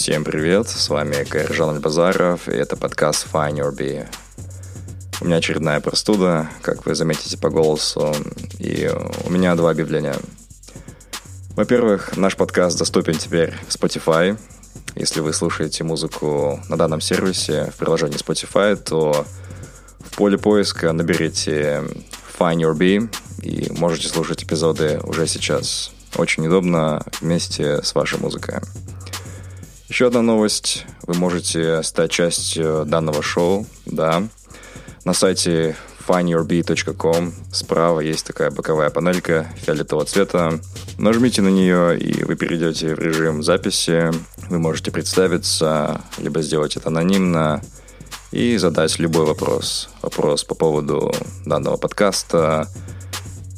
Всем привет, с вами Кайржан Альбазаров, и это подкаст Find Your Bee. У меня очередная простуда, как вы заметите по голосу, и у меня два объявления. Во-первых, наш подкаст доступен теперь в Spotify. Если вы слушаете музыку на данном сервисе в приложении Spotify, то в поле поиска наберите Find Your Bee и можете слушать эпизоды уже сейчас. Очень удобно вместе с вашей музыкой. Еще одна новость. Вы можете стать частью данного шоу, да. На сайте findyourbee.com справа есть такая боковая панелька фиолетового цвета. Нажмите на нее, и вы перейдете в режим записи. Вы можете представиться, либо сделать это анонимно и задать любой вопрос. Вопрос по поводу данного подкаста,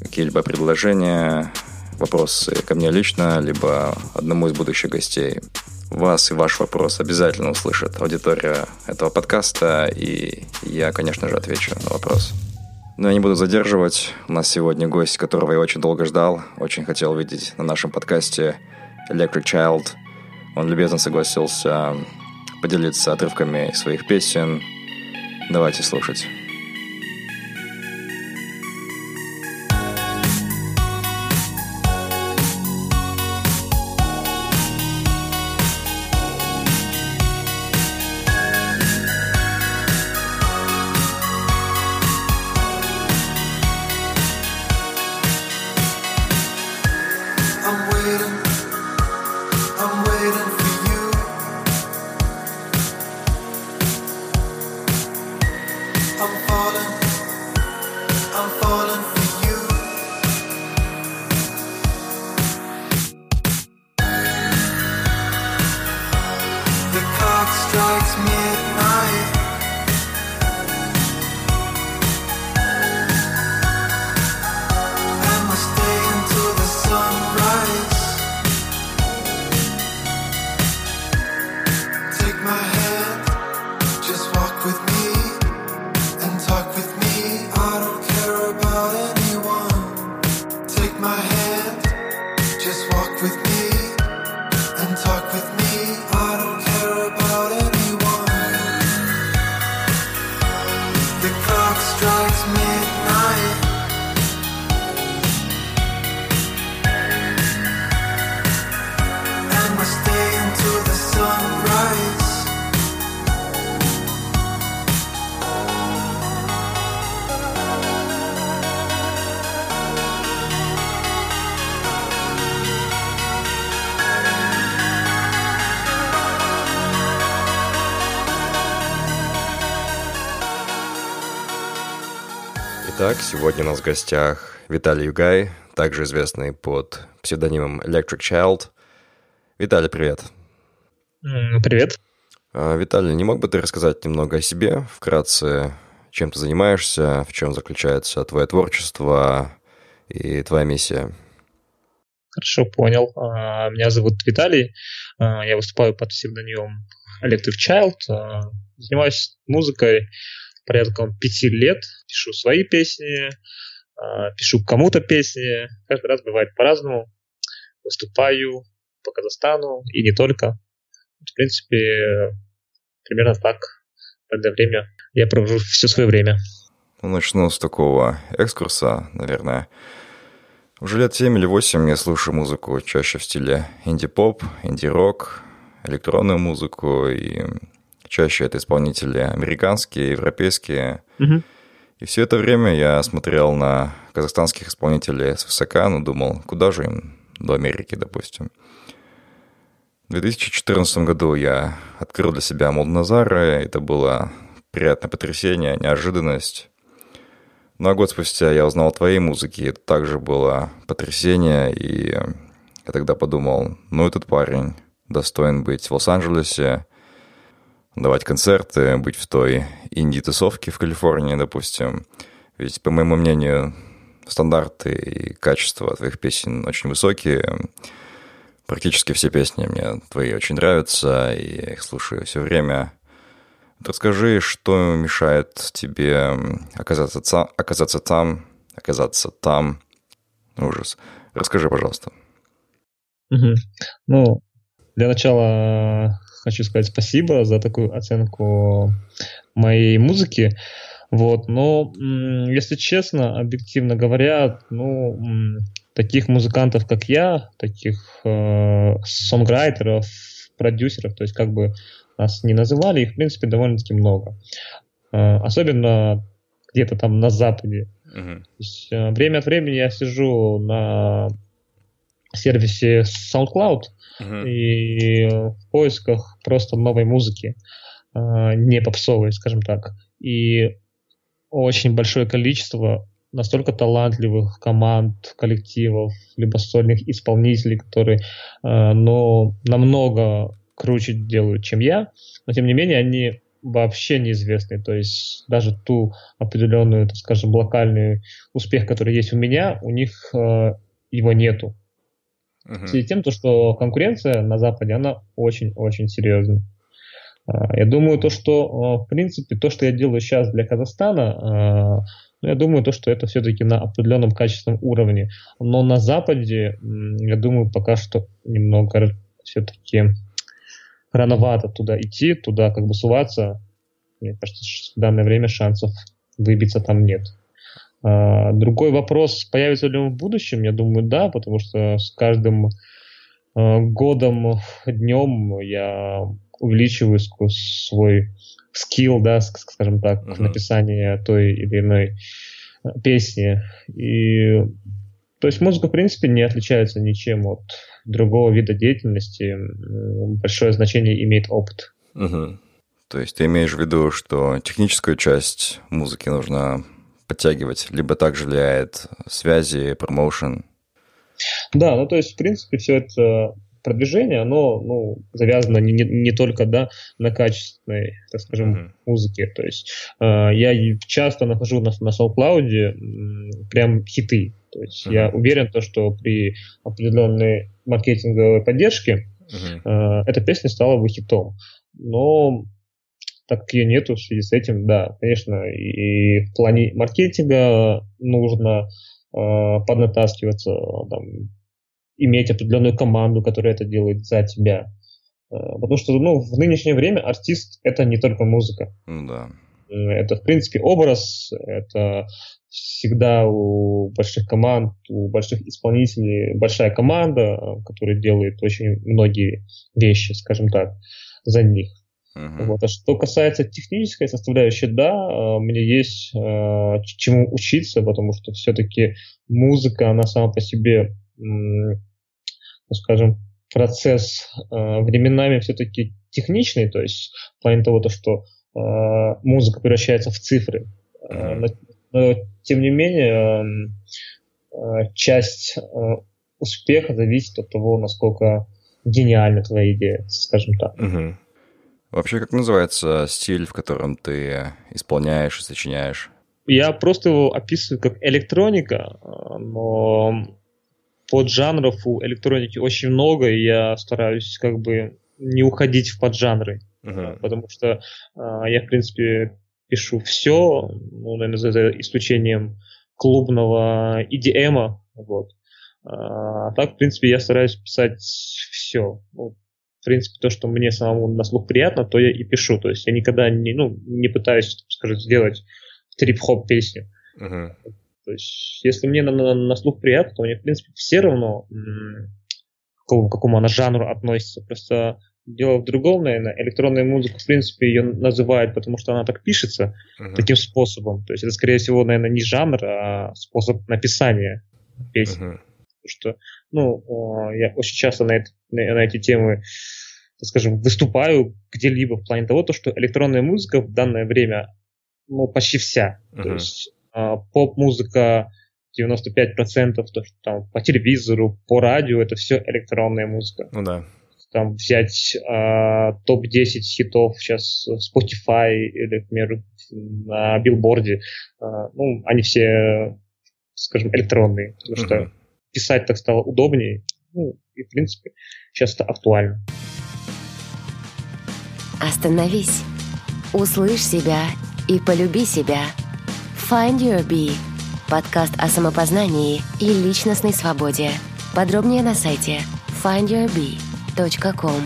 какие-либо предложения, вопросы ко мне лично, либо одному из будущих гостей вас и ваш вопрос обязательно услышит аудитория этого подкаста, и я, конечно же, отвечу на вопрос. Но я не буду задерживать. У нас сегодня гость, которого я очень долго ждал, очень хотел видеть на нашем подкасте Electric Child. Он любезно согласился поделиться отрывками своих песен. Давайте слушать. Итак, сегодня у нас в гостях Виталий Югай, также известный под псевдонимом Electric Child. Виталий, привет. Привет. А, Виталий, не мог бы ты рассказать немного о себе, вкратце, чем ты занимаешься, в чем заключается твое творчество и твоя миссия? Хорошо, понял. А, меня зовут Виталий, а, я выступаю под псевдонимом Electric Child, занимаюсь музыкой порядком пяти лет, пишу свои песни, а, пишу кому-то песни, каждый раз бывает по-разному, выступаю по Казахстану и не только. В принципе, примерно так в это время я провожу все свое время. Ну, начну с такого экскурса, наверное. Уже лет 7 или 8 я слушаю музыку чаще в стиле инди-поп, инди-рок, электронную музыку, и чаще это исполнители американские, европейские. Угу. И все это время я смотрел на казахстанских исполнителей с высока, но думал, куда же им до Америки, допустим. В 2014 году я открыл для себя Молдназара, это было приятное потрясение, неожиданность. Ну а год спустя я узнал о твоей музыке, это также было потрясение, и я тогда подумал, ну этот парень достоин быть в Лос-Анджелесе, давать концерты, быть в той инди-тусовке в Калифорнии, допустим. Ведь, по моему мнению, стандарты и качество твоих песен очень высокие. Практически все песни мне твои очень нравятся, и я их слушаю все время. Расскажи, что мешает тебе оказаться, там, оказаться там, оказаться там. Ужас. Расскажи, пожалуйста. Угу. Ну, для начала хочу сказать спасибо за такую оценку моей музыки. Вот, но, если честно, объективно говоря, ну, таких музыкантов, как я, таких э, сонграйтеров, продюсеров, то есть как бы нас не называли, их, в принципе, довольно-таки много. Э, особенно где-то там на Западе. Uh-huh. То есть, э, время от времени я сижу на сервисе SoundCloud uh-huh. и в поисках просто новой музыки, э, не попсовой, скажем так. И очень большое количество настолько талантливых команд, коллективов, либо сольных исполнителей, которые, э, ну, намного круче делают, чем я, но тем не менее они вообще неизвестны. То есть даже ту определенную, так скажем, локальный успех, который есть у меня, у них э, его нету. В связи с тем, то, что конкуренция на Западе, она очень-очень серьезная. Uh, я думаю, то, что, uh, в принципе, то, что я делаю сейчас для Казахстана, uh, я думаю, то, что это все-таки на определенном качественном уровне. Но на Западе, я думаю, пока что немного все-таки рановато туда идти, туда как бы суваться. Мне кажется, в данное время шансов выбиться там нет. А, другой вопрос, появится ли он в будущем, я думаю, да, потому что с каждым а, годом, днем я увеличиваю свой скилл, да, скажем так, uh-huh. написание той или иной а, песни. И то есть музыка, в принципе, не отличается ничем от другого вида деятельности. Большое значение имеет опыт. Угу. То есть ты имеешь в виду, что техническую часть музыки нужно подтягивать, либо также влияет связи, промоушен? Да, ну то есть, в принципе, все это продвижение, оно ну, завязано не, не, не только да, на качественной, так скажем, mm-hmm. музыке. То есть э, я часто нахожу на, на SoundCloud прям хиты. То есть uh-huh. я уверен, то, что при определенной маркетинговой поддержке uh-huh. э, эта песня стала бы хитом. Но так как ее нету в связи с этим, да, конечно, и, в плане маркетинга нужно э, поднатаскиваться, там, иметь определенную команду, которая это делает за тебя. Э, потому что ну, в нынешнее время артист это не только музыка. Ну да. Э, это, в принципе, образ, это всегда у больших команд, у больших исполнителей большая команда, которая делает очень многие вещи, скажем так, за них. Uh-huh. Вот. А что касается технической составляющей, да, мне есть э, чему учиться, потому что все-таки музыка, она сама по себе, ну, скажем, процесс э, временами все-таки техничный, то есть в плане того, то, что э, музыка превращается в цифры. Uh-huh. Но, тем не менее, э, часть э, успеха зависит от того, насколько гениальна твоя идея, скажем так. Угу. Вообще, как называется стиль, в котором ты исполняешь и сочиняешь? Я просто его описываю как электроника, но поджанров у электроники очень много, и я стараюсь как бы не уходить в поджанры. Uh-huh. Потому что я, в принципе, пишу все, ну, наверное, за, за исключением клубного EDM. Вот. А, так, в принципе, я стараюсь писать все. Ну, в принципе, то, что мне самому на слух приятно, то я и пишу. То есть я никогда не, ну, не пытаюсь, скажем, сделать трип-хоп песню. Uh-huh. То есть, если мне на, на, на слух приятно, то мне, в принципе, все равно, к какому, к какому она жанру относится. Просто дело в другом, наверное. Электронная музыка, в принципе, ее называют, потому что она так пишется, uh-huh. таким способом. То есть, это, скорее всего, наверное, не жанр, а способ написания песен. Uh-huh. Потому что, ну, я очень часто на, это, на эти темы скажем, выступаю где-либо в плане того, то, что электронная музыка в данное время, ну, почти вся. Uh-huh. То есть а, поп-музыка 95%, то, что там по телевизору, по радио, это все электронная музыка. Ну да. Там взять а, топ-10 хитов сейчас Spotify или, к примеру, на билборде, а, ну, они все, скажем, электронные, потому uh-huh. что писать так стало удобнее, ну, и, в принципе, сейчас это актуально. Остановись, услышь себя и полюби себя. Find Your Bee – подкаст о самопознании и личностной свободе. Подробнее на сайте findyourbee.com.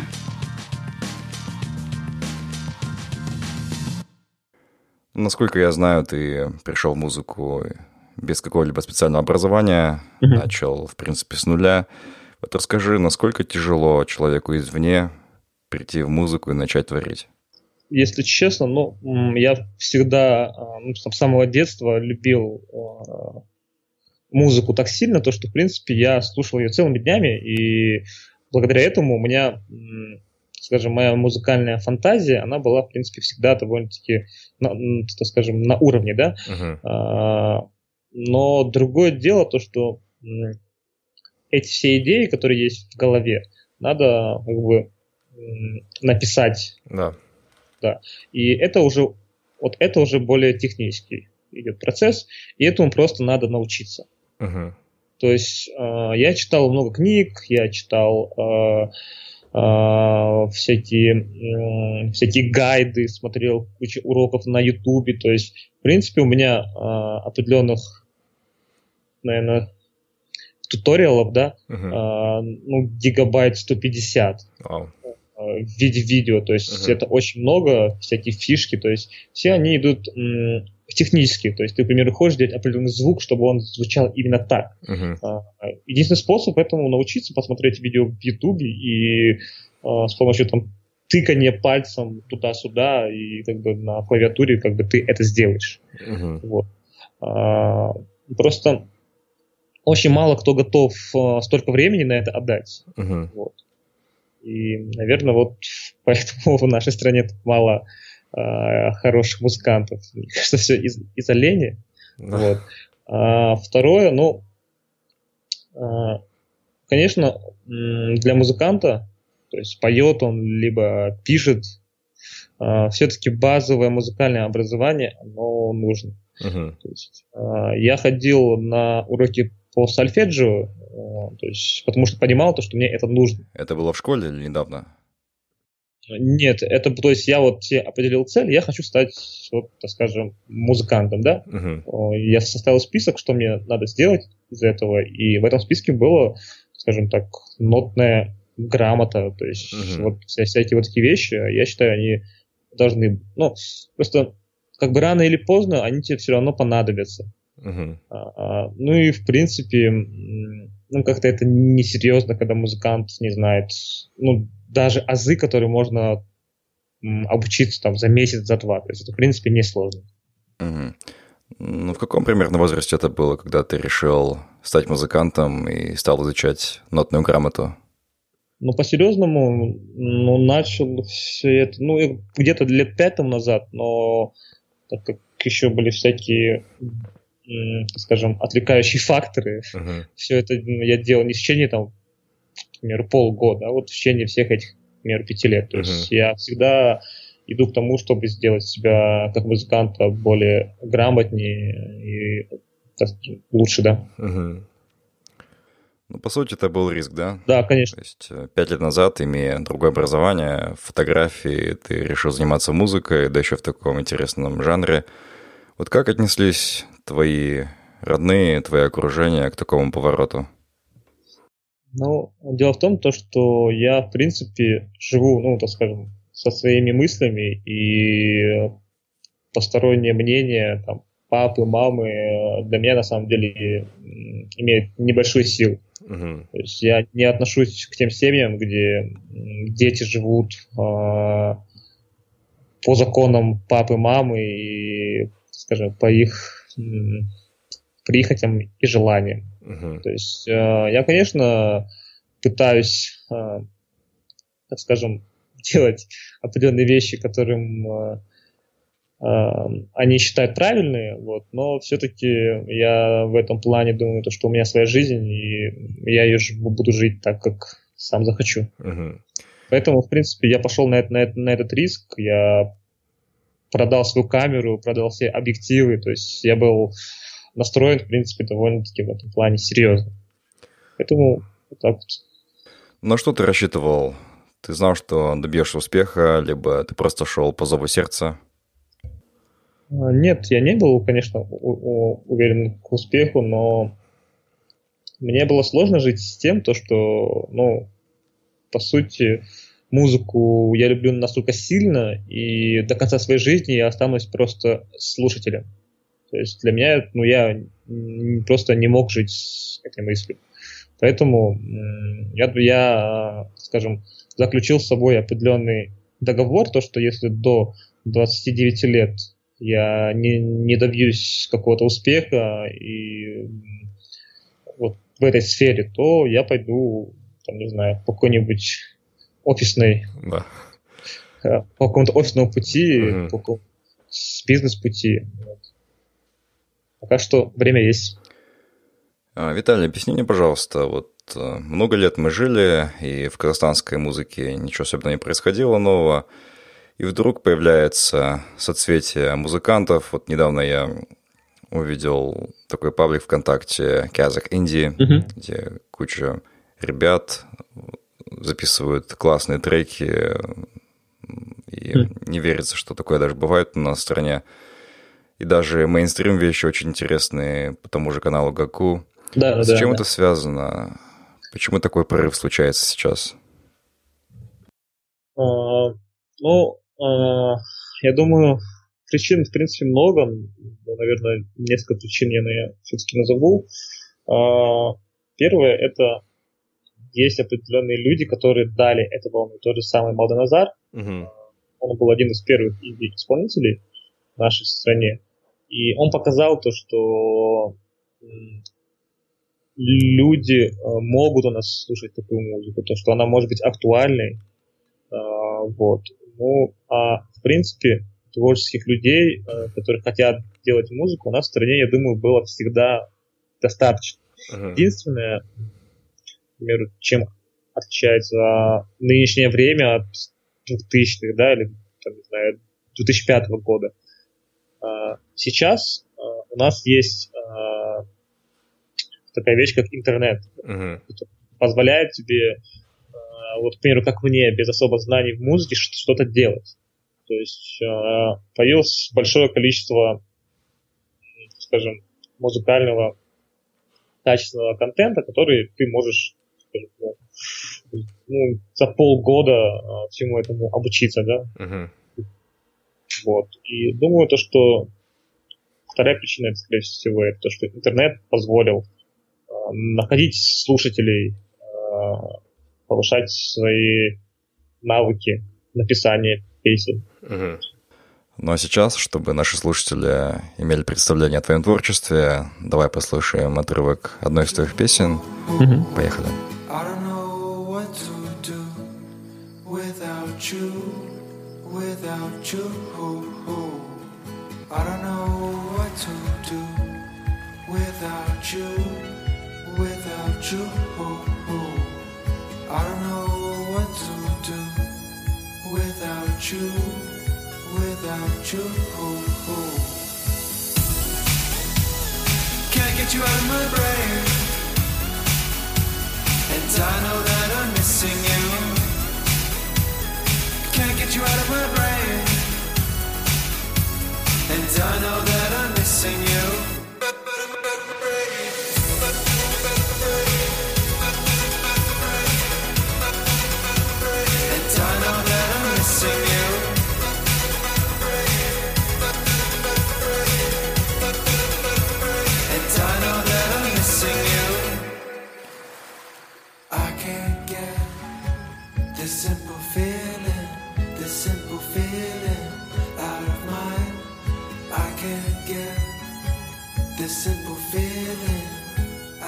Насколько я знаю, ты пришел в музыку без какого-либо специального образования, mm-hmm. начал, в принципе, с нуля. Вот расскажи, насколько тяжело человеку извне прийти в музыку и начать творить? Если честно, ну, я всегда а, ну, с самого детства любил а, музыку так сильно, то что, в принципе, я слушал ее целыми днями, и благодаря этому у меня, скажем, моя музыкальная фантазия, она была, в принципе, всегда довольно-таки, ну, скажем, на уровне, да. Uh-huh. Но другое дело то, что эти все идеи, которые есть в голове, надо как бы написать. Да. Да. И это уже, вот это уже более технический идет процесс, и этому просто надо научиться. Угу. То есть э, я читал много книг, я читал э, э, всякие, э, всякие гайды, смотрел кучу уроков на Ютубе. То есть, в принципе, у меня э, определенных, наверное, туториалов, да, uh-huh. э, ну, гигабайт 150. Wow в виде видео, то есть uh-huh. это очень много всяких фишки, то есть все они идут м, технически, то есть ты, например, хочешь делать определенный звук, чтобы он звучал именно так. Uh-huh. А, единственный способ этому научиться, посмотреть видео в Ютубе и а, с помощью там тыкания пальцем туда-сюда и как бы на клавиатуре как бы ты это сделаешь. Uh-huh. Вот. А, просто очень мало кто готов а, столько времени на это отдать. Uh-huh. Вот. И, наверное, вот поэтому в нашей стране мало э, хороших музыкантов. Мне кажется, все из- из-за лени. Да. Вот. А, второе, ну, э, конечно, для музыканта, то есть поет он, либо пишет, э, все-таки базовое музыкальное образование, оно нужно. Uh-huh. То есть, э, я ходил на уроки по сольфеджио, то есть, потому что понимал то, что мне это нужно. Это было в школе или недавно? Нет, это, то есть я вот себе определил цель, я хочу стать, вот, так скажем, музыкантом, да. Uh-huh. Я составил список, что мне надо сделать из этого, и в этом списке было, скажем так, нотная грамота, то есть uh-huh. вот всякие вот такие вещи, я считаю, они должны, ну, просто как бы рано или поздно они тебе все равно понадобятся. Uh-huh. А, ну и в принципе, ну как-то это несерьезно, когда музыкант не знает, ну даже азы, которые можно обучиться там за месяц, за два. То есть это в принципе несложно. Uh-huh. Ну в каком примерно возрасте это было, когда ты решил стать музыкантом и стал изучать нотную грамоту? Ну, по-серьезному, ну, начал все это, ну, где-то лет пять тому назад, но так как еще были всякие скажем, отвлекающие факторы. Uh-huh. Все это я делал не в течение, там, например, полгода, а вот в течение всех этих, например, пяти лет. То uh-huh. есть я всегда иду к тому, чтобы сделать себя как музыканта более грамотнее и лучше, да. Uh-huh. Ну, по сути, это был риск, да? Да, конечно. То есть э, пять лет назад, имея другое образование, фотографии, ты решил заниматься музыкой, да еще в таком интересном жанре. Вот как отнеслись твои родные, твое окружение к такому повороту? Ну, дело в том, то, что я, в принципе, живу, ну, так скажем, со своими мыслями, и постороннее мнение, там, папы, мамы для меня на самом деле имеют небольшую силу. Uh-huh. То есть я не отношусь к тем семьям, где дети живут э, по законам папы, мамы и, скажем, по их э, прихотям и желаниям. Uh-huh. То есть э, я, конечно, пытаюсь, э, так скажем, делать определенные вещи, которым э, Эм, они считают правильные, вот, но все-таки я в этом плане думаю, то, что у меня своя жизнь, и я ее буду жить так, как сам захочу. Uh-huh. Поэтому, в принципе, я пошел на, это, на, это, на этот риск, я продал свою камеру, продал все объективы, то есть я был настроен, в принципе, довольно-таки в этом плане серьезно. Поэтому вот так вот. На что ты рассчитывал? Ты знал, что добьешься успеха, либо ты просто шел по зову сердца? А, нет, я не был, конечно, уверен к успеху, но мне было сложно жить с тем, то, что, ну, по сути, музыку я люблю настолько сильно, и до конца своей жизни я останусь просто слушателем. То есть для меня, ну, я просто не мог жить с этой мыслью. Поэтому я, я, скажем, заключил с собой определенный договор, то, что если до 29 лет я не, не добьюсь какого-то успеха и вот в этой сфере, то я пойду, там, не знаю, по какой-нибудь офисной, да. Э, по какому-то офисному пути, угу. по какому бизнес-пути. Вот. Пока что время есть. А, Виталий, объясни мне, пожалуйста, вот э, много лет мы жили, и в казахстанской музыке ничего особенного не происходило нового. И вдруг появляется соцветие музыкантов. Вот недавно я увидел такой паблик ВКонтакте Казах Индии, uh-huh. где куча ребят записывают классные треки, и uh-huh. не верится, что такое даже бывает у нас в стране. И даже мейнстрим вещи очень интересные по тому же каналу Гаку. Да, С да, чем да. это связано? Почему такой прорыв случается сейчас? Uh, ну, а, я думаю, причин, в принципе, много. Ну, наверное, несколько причин я все-таки назову. А, первое – это есть определенные люди, которые дали эту волну. Тот же самый Малданазар. Угу. Он был один из первых исполнителей в нашей стране. И он показал то, что люди могут у нас слушать такую музыку, то, что она может быть актуальной. Вот. Ну, а в принципе, творческих людей, э, которые хотят делать музыку, у нас в стране, я думаю, было всегда достаточно. Uh-huh. Единственное, например, чем отличается нынешнее время от 2000-х, да, или, там, не знаю, 2005 года. А, сейчас а, у нас есть а, такая вещь, как интернет, uh-huh. позволяет тебе вот, к примеру, как мне, без особо знаний в музыке, что-то делать. То есть появилось большое количество, скажем, музыкального качественного контента, который ты можешь скажем, ну, ну, за полгода э, всему этому обучиться, да. Uh-huh. Вот. И думаю, то, что вторая причина, это, скорее всего, это то, что интернет позволил э, находить слушателей, э, повышать свои навыки написания песен. Угу. Ну а сейчас, чтобы наши слушатели имели представление о твоем творчестве, давай послушаем отрывок одной из твоих песен. Угу. Поехали. You. I don't know what to do without you, without you. I don't know what to do. Without you, without you, can't get you out of my brain, and I know that I'm missing you. Can't get you out of my brain, and I know that I'm missing you.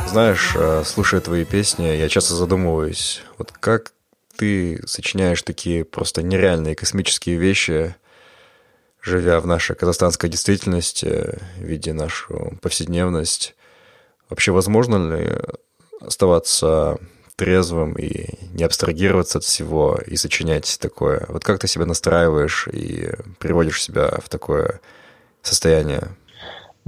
Знаешь, э, слушая твои песни, я часто задумываюсь, вот как ты сочиняешь такие просто нереальные космические вещи, живя в нашей казахстанской действительности, видя нашу повседневность. Вообще возможно ли оставаться трезвым и не абстрагироваться от всего и сочинять такое? Вот как ты себя настраиваешь и приводишь себя в такое состояние?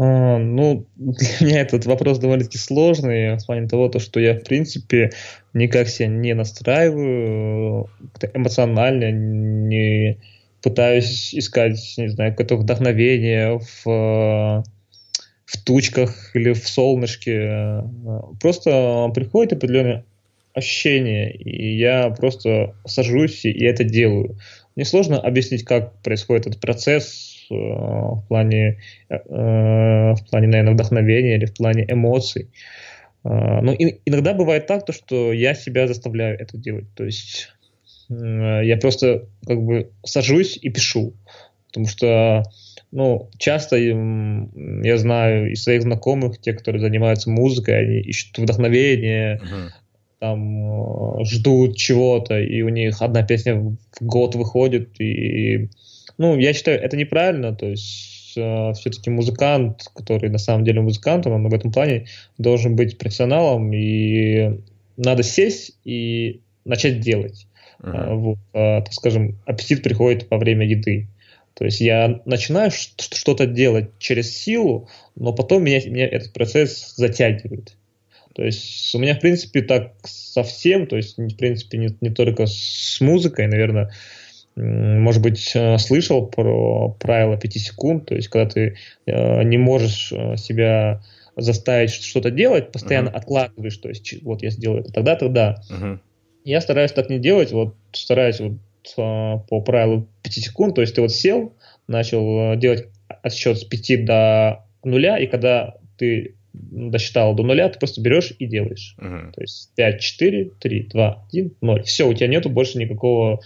А, ну, для меня этот вопрос довольно-таки сложный, в плане того, то, что я, в принципе, никак себя не настраиваю эмоционально, не пытаюсь искать, не знаю, какое-то вдохновение в в тучках или в солнышке. Просто приходит определенное ощущение, и я просто сажусь и это делаю. Мне сложно объяснить, как происходит этот процесс э, в плане, э, в плане, наверное, вдохновения или в плане эмоций. Э, но иногда бывает так, то, что я себя заставляю это делать. То есть я просто как бы сажусь и пишу. Потому что ну, часто я знаю из своих знакомых, те, которые занимаются музыкой, они ищут вдохновение, uh-huh. там ждут чего-то, и у них одна песня в год выходит, и ну, я считаю, это неправильно, то есть э, все-таки музыкант, который на самом деле музыкантом, он в этом плане должен быть профессионалом, и надо сесть и начать делать. Uh-huh. Вот, э, так скажем, аппетит приходит во время еды. То есть я начинаю что-то делать через силу, но потом меня, меня этот процесс затягивает. То есть у меня, в принципе, так совсем, то есть, в принципе, не, не только с музыкой, наверное, может быть, э, слышал про правило 5 секунд, то есть, когда ты э, не можешь э, себя заставить что-то делать, постоянно uh-huh. откладываешь, то есть, вот я сделаю это тогда, тогда. Uh-huh. Я стараюсь так не делать, вот стараюсь вот по правилу 5 секунд, то есть ты вот сел, начал делать отсчет с 5 до нуля, и когда ты досчитал до нуля, ты просто берешь и делаешь. Uh-huh. То есть 5, 4, 3, 2, 1, 0. Все, у тебя нету больше никакого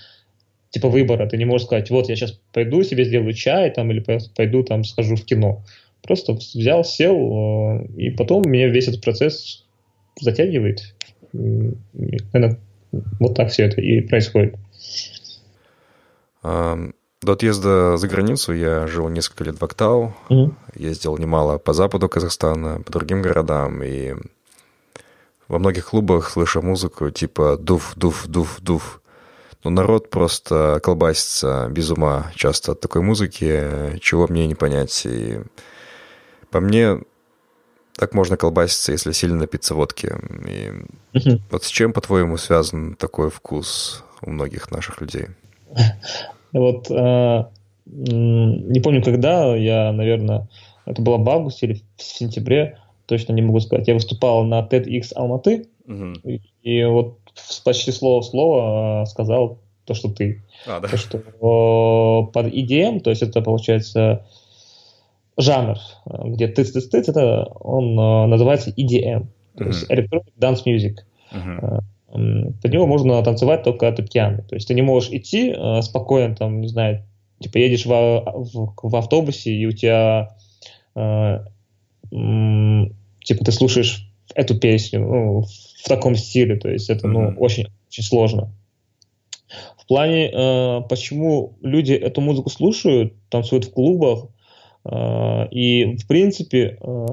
типа выбора. Ты не можешь сказать, вот я сейчас пойду себе сделаю чай там или пойду там схожу в кино. Просто взял, сел, э, и потом меня весь этот процесс затягивает. Наверное, вот так все это и происходит. До отъезда за границу я жил несколько лет в Актау, mm-hmm. ездил немало по западу Казахстана, по другим городам, и во многих клубах слышу музыку типа дуф, дуф, дуф, дуф. Но народ просто колбасится без ума часто от такой музыки, чего мне не понять. И по мне, так можно колбаситься, если сильно напиться водки. И mm-hmm. вот с чем, по-твоему, связан такой вкус у многих наших людей? Вот э, не помню, когда, я, наверное, это было в августе или в сентябре, точно не могу сказать. Я выступал на TEDx Алматы, угу. и, и вот почти слово в слово э, сказал то, что ты. А, да. То, что э, под EDM, то есть это получается жанр, где тыц-тыц-тыц, это он э, называется EDM, то uh есть Electronic Dance Music. uh под него можно танцевать только от пьяный. То есть ты не можешь идти э, спокойно, там, не знаю, типа едешь в, в, в автобусе, и у тебя э, э, типа ты слушаешь эту песню ну, в таком стиле. То есть это ну, очень, очень сложно. В плане, э, почему люди эту музыку слушают, танцуют в клубах, э, и в принципе э,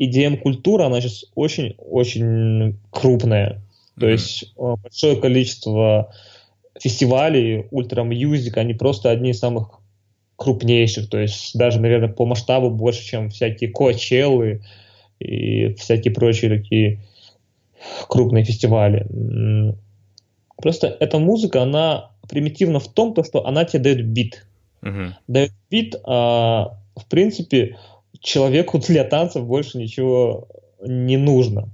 EDM-культура, она сейчас очень-очень крупная. То есть э, большое количество фестивалей Ultra Music, они просто одни из самых крупнейших, то есть даже, наверное, по масштабу больше, чем всякие Коачеллы и всякие прочие такие крупные фестивали. Просто эта музыка, она примитивна в том, то, что она тебе дает бит. Uh-huh. Дает бит, а в принципе человеку для танцев больше ничего не нужно.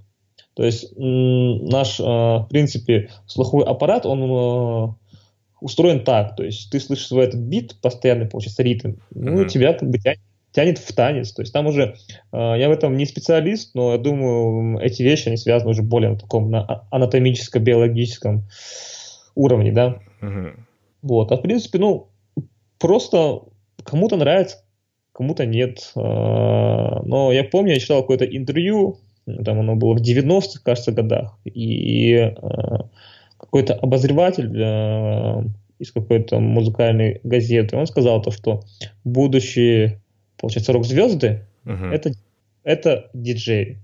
То есть наш, э, в принципе, слуховой аппарат, он э, устроен так, то есть ты слышишь свой этот бит, постоянный, получается, ритм, ну, mm-hmm. тебя как бы тянет, тянет в танец. То есть там уже, э, я в этом не специалист, но я думаю, эти вещи, они связаны уже более на таком на анатомическо-биологическом уровней, да. Uh-huh. Вот, а в принципе, ну, просто кому-то нравится, кому-то нет. А, но я помню, я читал какое-то интервью, там оно было в 90-х, кажется, годах, и а, какой-то обозреватель а, из какой-то музыкальной газеты, он сказал то, что будущие, получается, рок-звезды uh-huh. это, это диджеи.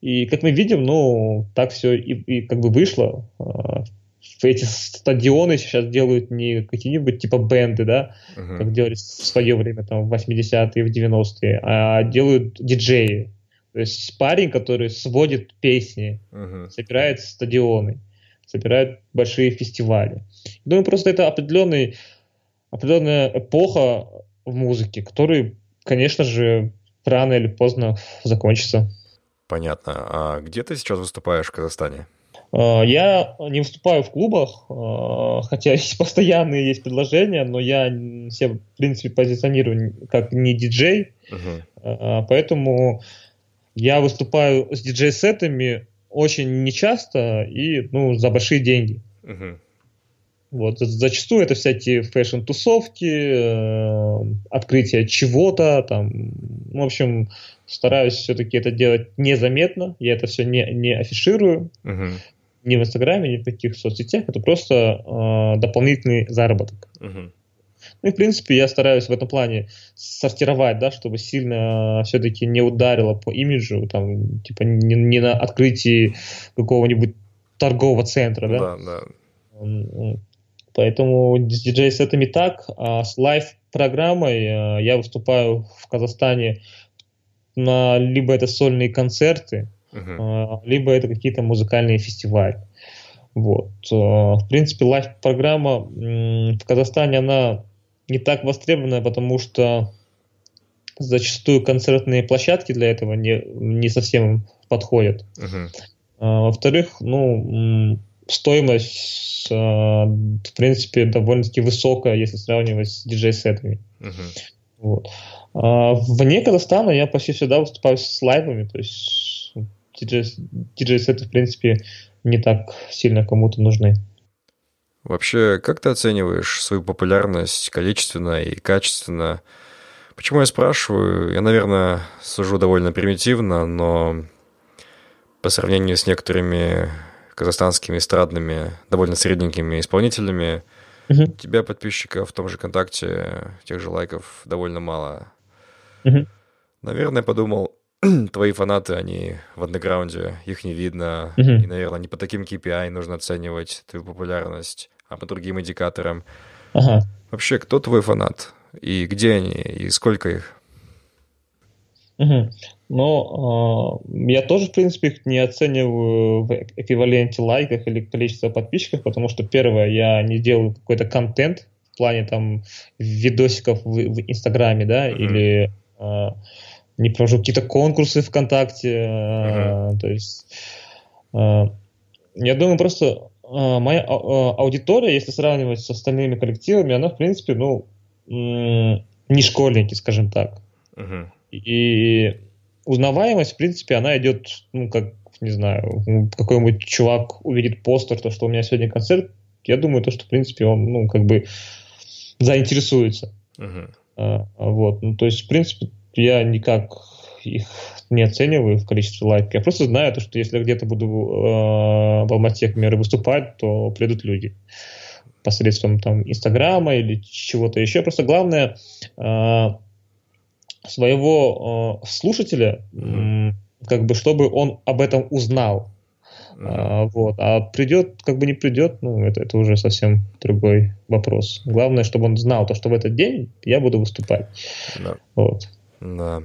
И как мы видим, ну, так все и, и как бы вышло эти стадионы сейчас делают не какие-нибудь типа бенды, да, uh-huh. как делали в свое время, там, в 80-е, в 90-е, а делают диджеи. То есть парень, который сводит песни, uh-huh. собирает стадионы, собирает большие фестивали. Думаю, просто это определенный, определенная эпоха в музыке, которая, конечно же, рано или поздно закончится. Понятно. А где ты сейчас выступаешь в Казахстане? Э, я не выступаю в клубах, э, хотя постоянные есть предложения, но я себя, в принципе, позиционирую как не диджей, uh-huh. поэтому я выступаю с диджей-сетами очень нечасто и ну, за большие деньги. Uh-huh. Вот, зачастую это всякие фэшн-тусовки, открытие чего-то, там, в общем, стараюсь все-таки это делать незаметно, я это все не, не афиширую. Uh-huh ни в Инстаграме, ни в каких соцсетях. Это просто э, дополнительный заработок. Uh-huh. Ну и, в принципе, я стараюсь в этом плане сортировать, да, чтобы сильно все-таки не ударило по имиджу, там, типа, не, не на открытии какого-нибудь торгового центра, да. Да, да. Поэтому с диджей-сетами так, а с лайв-программой э, я выступаю в Казахстане на либо это сольные концерты, uh-huh. либо это какие-то музыкальные фестивали. Вот. А, в принципе, лайв-программа в Казахстане, она не так востребованная, потому что зачастую концертные площадки для этого не, не совсем подходят. Uh-huh. Во-вторых, ну, стоимость, в принципе, довольно-таки высокая, если сравнивать с диджей-сетами. Uh-huh. Вот. Вне Казахстана я почти всегда выступаю с лайвами, то есть диджей-сеты, в принципе, не так сильно кому-то нужны. Вообще, как ты оцениваешь свою популярность количественно и качественно? Почему я спрашиваю? Я, наверное, сужу довольно примитивно, но по сравнению с некоторыми казахстанскими эстрадными, довольно средненькими исполнителями, uh-huh. тебя подписчиков в том же ВКонтакте, тех же лайков довольно мало. Uh-huh. Наверное, подумал, твои фанаты, они в андеграунде, их не видно, mm-hmm. и, наверное, не по таким KPI нужно оценивать твою популярность, а по другим индикаторам. Ага. Вообще, кто твой фанат? И где они? И сколько их? Угу. Ну, э, я тоже, в принципе, их не оцениваю в эквиваленте лайков или количества подписчиков, потому что, первое, я не делаю какой-то контент в плане там видосиков в, в Инстаграме, да, mm или э, не провожу какие-то конкурсы ВКонтакте. Uh-huh. То есть э, я думаю, просто э, моя аудитория, если сравнивать с остальными коллективами, она, в принципе, ну, не школьники, скажем так. Uh-huh. И узнаваемость, в принципе, она идет, ну, как, не знаю, какой-нибудь чувак увидит постер, то, что у меня сегодня концерт, я думаю, то, что, в принципе, он, ну, как бы заинтересуется. Uh-huh. А, вот, ну, то есть, в принципе, я никак их не оцениваю в количестве лайков. Я просто знаю, то, что если где-то буду э, в Алмате, к примеру, выступать, то придут люди посредством там Инстаграма или чего-то еще. Просто главное э, своего э, слушателя, э, как бы, чтобы он об этом узнал. А, вот. А придет, как бы не придет, ну, это, это уже совсем другой вопрос. Главное, чтобы он знал то, что в этот день я буду выступать. Да. Вот. Да.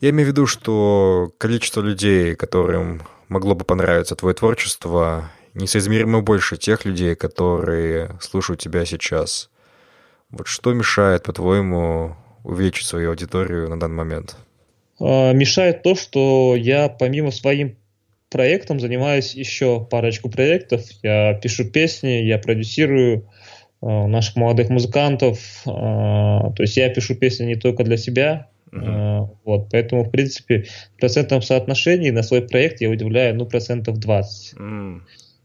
Я имею в виду, что количество людей, которым могло бы понравиться твое творчество, несоизмеримо больше тех людей, которые слушают тебя сейчас. Вот что мешает, по-твоему, увеличить свою аудиторию на данный момент? А, мешает то, что я помимо своим проектом занимаюсь еще парочку проектов. Я пишу песни, я продюсирую а, наших молодых музыкантов. А, то есть я пишу песни не только для себя, Uh-huh. Вот, поэтому, в принципе, в процентном соотношении на свой проект я удивляю, ну, процентов 20. Uh-huh.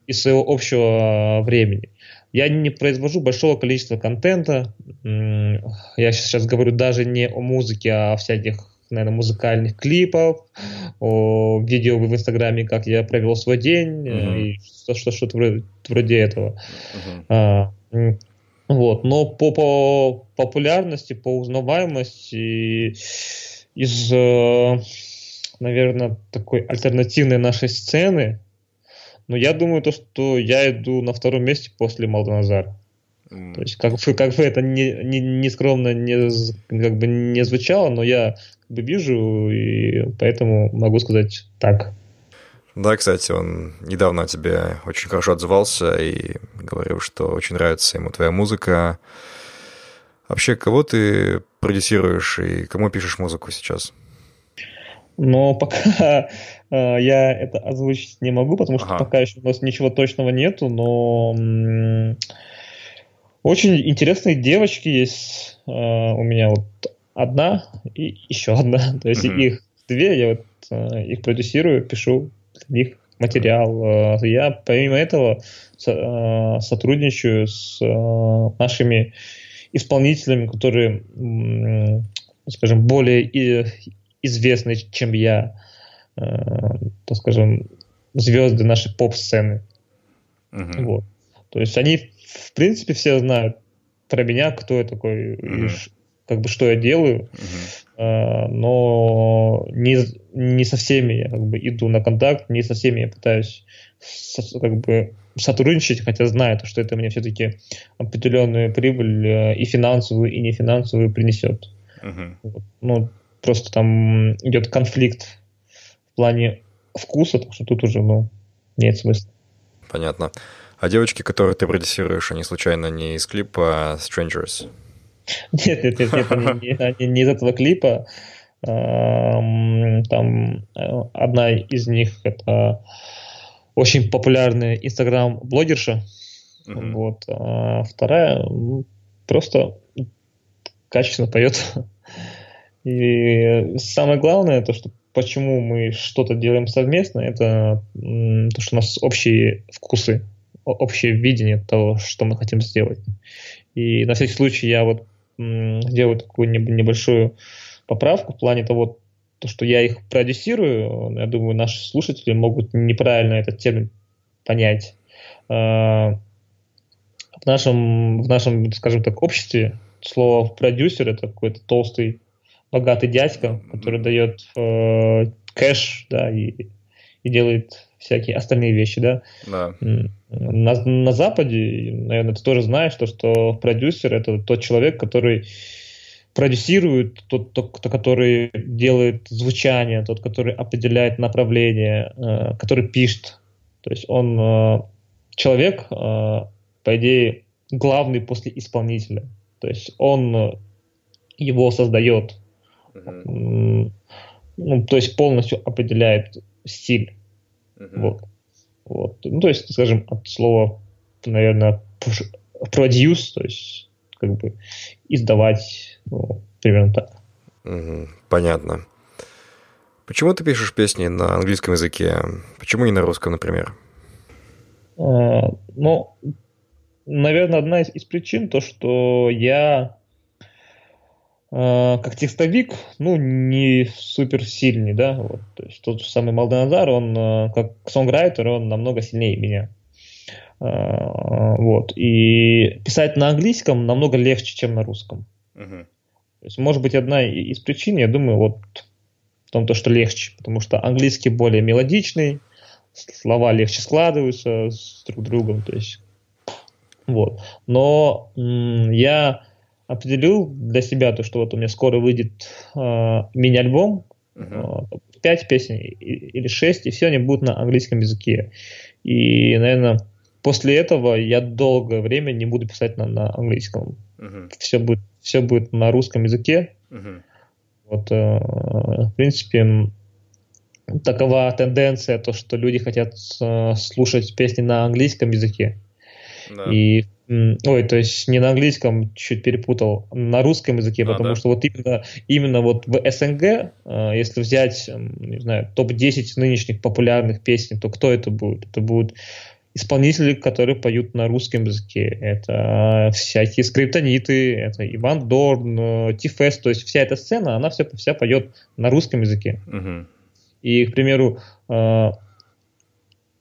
из своего общего времени. Я не произвожу большого количества контента. Я сейчас говорю даже не о музыке, а о всяких, наверное, музыкальных клипах, о видео в Инстаграме, как я провел свой день mm-hmm. и что-то, что-то вроде, вроде этого. Mm-hmm. А, вот. Но по, по популярности, по узнаваемости из, э, наверное, такой альтернативной нашей сцены, но я думаю, то, что я иду на втором месте после Малданазара. Mm. То есть, как, как бы это не, не, не скромно не, как бы не звучало, но я как бы вижу, и поэтому могу сказать так. Да, кстати, он недавно о тебе очень хорошо отзывался и говорил, что очень нравится ему твоя музыка. Вообще, кого ты продюсируешь и кому пишешь музыку сейчас? Но пока э, я это озвучить не могу, потому что ага. пока еще у нас ничего точного нету, но очень интересные девочки есть э, у меня вот одна и еще одна. То есть mm-hmm. их две, я вот э, их продюсирую, пишу для них материал. Я помимо этого со, сотрудничаю с нашими исполнителями, которые, скажем, более известны, чем я, э, так скажем, звезды нашей поп-сцены. Uh-huh. Вот. То есть они, в принципе, все знают про меня, кто я такой, uh-huh. и как бы что я делаю, uh-huh. но не, не со всеми я как бы иду на контакт, не со всеми я пытаюсь как бы сотрудничать, хотя знаю, что это мне все-таки определенную прибыль э, и финансовую, и нефинансовую принесет. Uh-huh. Вот. Ну, просто там идет конфликт в плане вкуса, так что тут уже, ну, нет смысла. Понятно. А девочки, которые ты продюсируешь, они случайно не из клипа Strangers? Нет, нет, нет, нет они, не, они не из этого клипа. Там э, одна из них это очень популярная инстаграм-блогерша. Mm-hmm. Вот. А вторая просто качественно поет. И самое главное, то, что почему мы что-то делаем совместно, это то, что у нас общие вкусы, общее видение того, что мы хотим сделать. И на всякий случай я вот сделаю такую небольшую поправку в плане того, то, что я их продюсирую, я думаю, наши слушатели могут неправильно этот термин понять. А, в нашем, в нашем, скажем так, обществе слово продюсер это какой-то толстый богатый дядька, который дает э, кэш, да, и, и делает всякие остальные вещи, да. да. На, на Западе, наверное, ты тоже знаешь, то, что продюсер это тот человек, который продюсирует, тот, тот, который делает звучание, тот, который определяет направление, э, который пишет. То есть он э, человек, э, по идее, главный после исполнителя. То есть он э, его создает. Ну, то есть полностью определяет стиль. Mm-hmm. Вот. Вот. Ну, то есть, скажем, от слова, наверное, produce, то есть как бы издавать, ну, примерно так. Mm-hmm. Понятно. Почему ты пишешь песни на английском языке? Почему не на русском, например? Uh, ну, наверное, одна из, из причин то, что я Э, как текстовик, ну, не супер сильный, да, вот, то есть тот же самый Малданазар, он э, как сонграйтер, он намного сильнее меня. Э, вот, и писать на английском намного легче, чем на русском. Uh-huh. То есть, может быть, одна из причин, я думаю, вот в том, то, что легче, потому что английский более мелодичный, слова легче складываются с друг другом, то есть, вот. Но м- я определил для себя то, что вот у меня скоро выйдет э, мини-альбом, uh-huh. э, 5 песен или 6, и все они будут на английском языке. И, наверное, после этого я долгое время не буду писать на, на английском. Uh-huh. Все, будет, все будет на русском языке. Uh-huh. Вот, э, в принципе, такова тенденция, то, что люди хотят э, слушать песни на английском языке. Да. И Ой, то есть не на английском, чуть перепутал, на русском языке, а, потому да. что вот именно, именно вот в СНГ, э, если взять, не знаю, топ-10 нынешних популярных песен, то кто это будет? Это будут исполнители, которые поют на русском языке. Это всякие скриптониты, это Иван Дорн, Тифес, то есть вся эта сцена, она вся, вся поет на русском языке. Мгм. И, к примеру, э,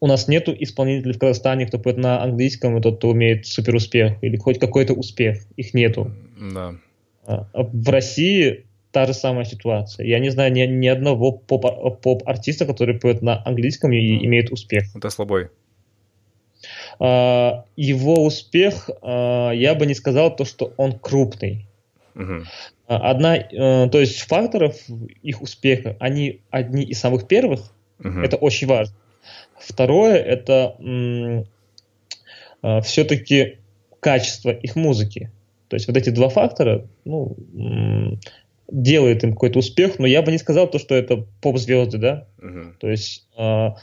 у нас нету исполнителей в Казахстане, кто поет на английском, и тот, кто умеет супер успех, или хоть какой-то успех. Их нету. Да. А В России та же самая ситуация. Я не знаю ни, ни одного поп- поп-артиста, который поет на английском и имеет успех. Это слабой. А, Его успех, а, я бы не сказал то, что он крупный. А, Одна, э, то есть факторов их успеха, они одни из самых первых, Мгм. это очень важно. Второе, это все-таки качество их музыки. То есть вот эти два фактора, ну, м, делает им какой-то успех, но я бы не сказал то, что это поп-звезды, да, Мгм. то есть а,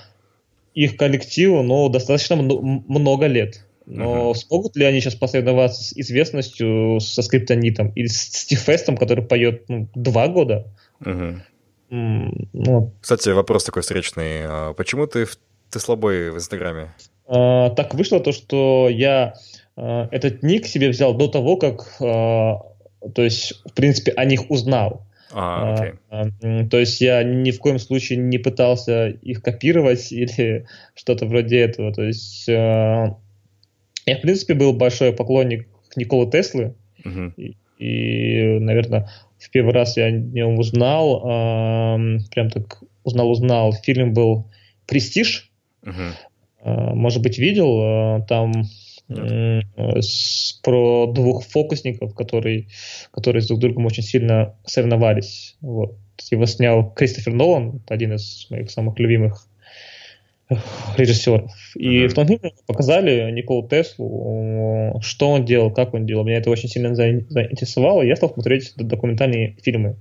их коллективу, ну, достаточно много лет. Но Мгм. смогут ли они сейчас посоревноваться с известностью, со скриптонитом или с Стифестом, который поет ну, два года? Мгм. Ну, Кстати, вопрос такой встречный. А Почему ты, ты слабой в Инстаграме? а, так вышло то, что я а, этот ник себе взял до того, как, а, то есть, в принципе, о них узнал. А, окей. А, То есть я ни в коем случае не пытался их копировать или что-то вроде этого. То есть я, в принципе, был большой поклонник Николы Теслы. Мгм. И, наверное, в первый раз я о нем узнал, ам, прям так узнал-узнал. Фильм был «Престиж». А, Может быть, видел. а, Там с- про двух фокусников, которые, которые с друг другом очень сильно соревновались. Вот. Его снял Кристофер Нолан, один из моих самых любимых режиссеров. И Мгм. в том фильме показали Николу Теслу, что он делал, как он делал. Меня это очень сильно за- заинтересовало. и Я стал смотреть документальные фильмы